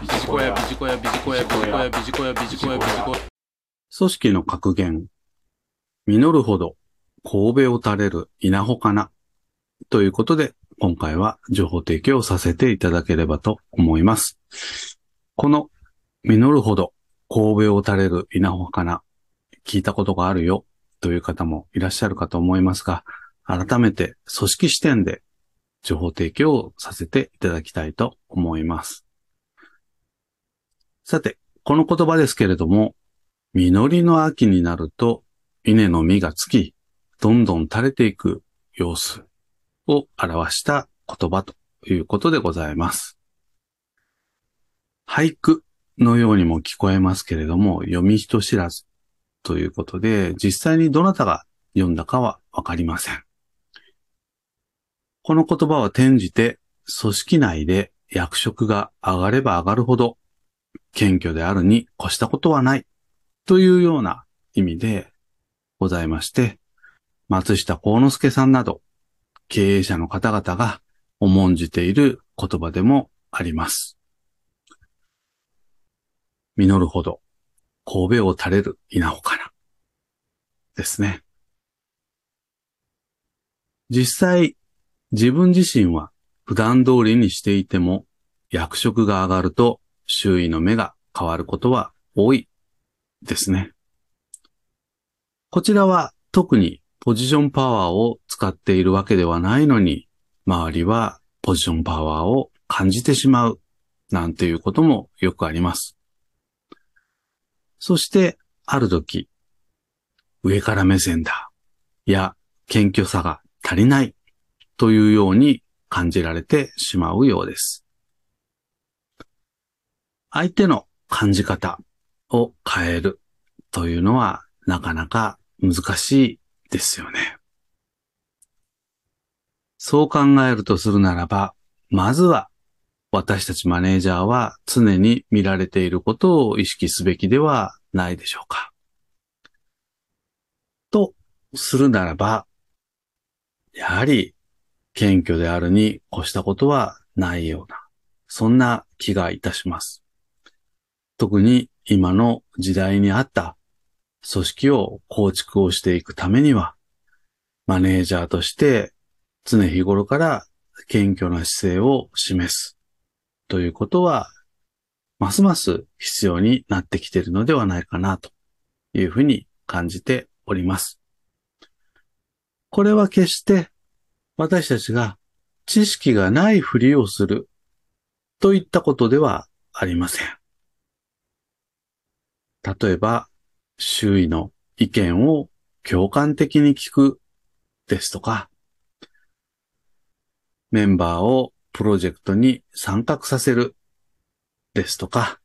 ビジコヤ、ビジコヤ、ビジコヤ、ビジコヤ、ビジコヤ、ビジコヤ、ビジコヤ。組織の格言。実るほど神戸を垂れる稲穂かな。ということで、今回は情報提供させていただければと思います。この実るほど神戸を垂れる稲穂かな。聞いたことがあるよという方もいらっしゃるかと思いますが、改めて組織視点で情報提供をさせていただきたいと思います。さて、この言葉ですけれども、実りの秋になると稲の実がつき、どんどん垂れていく様子を表した言葉ということでございます。俳句のようにも聞こえますけれども、読み人知らずということで、実際にどなたが読んだかはわかりません。この言葉は転じて、組織内で役職が上がれば上がるほど、謙虚であるに越したことはないというような意味でございまして、松下幸之助さんなど経営者の方々が重んじている言葉でもあります。実るほど神戸を垂れる稲穂かな。ですね。実際、自分自身は普段通りにしていても役職が上がると周囲の目が変わることは多いですね。こちらは特にポジションパワーを使っているわけではないのに、周りはポジションパワーを感じてしまうなんていうこともよくあります。そして、ある時、上から目線だ、や、謙虚さが足りない、というように感じられてしまうようです。相手の感じ方を変えるというのはなかなか難しいですよね。そう考えるとするならば、まずは私たちマネージャーは常に見られていることを意識すべきではないでしょうか。とするならば、やはり謙虚であるに越したことはないような、そんな気がいたします。特に今の時代にあった組織を構築をしていくためには、マネージャーとして常日頃から謙虚な姿勢を示すということは、ますます必要になってきているのではないかなというふうに感じております。これは決して私たちが知識がないふりをするといったことではありません。例えば、周囲の意見を共感的に聞くですとか、メンバーをプロジェクトに参画させるですとか、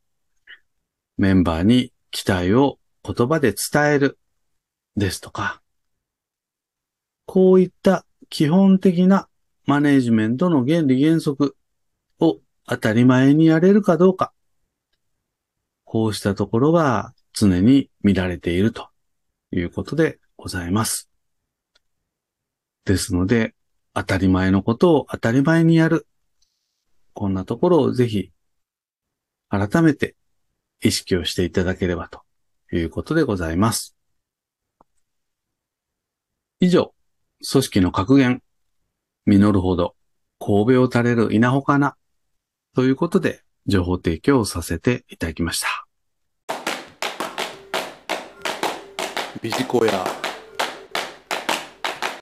メンバーに期待を言葉で伝えるですとか、こういった基本的なマネジメントの原理原則を当たり前にやれるかどうか、こうしたところが常に見られているということでございます。ですので、当たり前のことを当たり前にやる。こんなところをぜひ、改めて意識をしていただければということでございます。以上、組織の格言、実るほど神戸を垂れる稲穂かな、ということで情報提供をさせていただきました。ビジコヤ。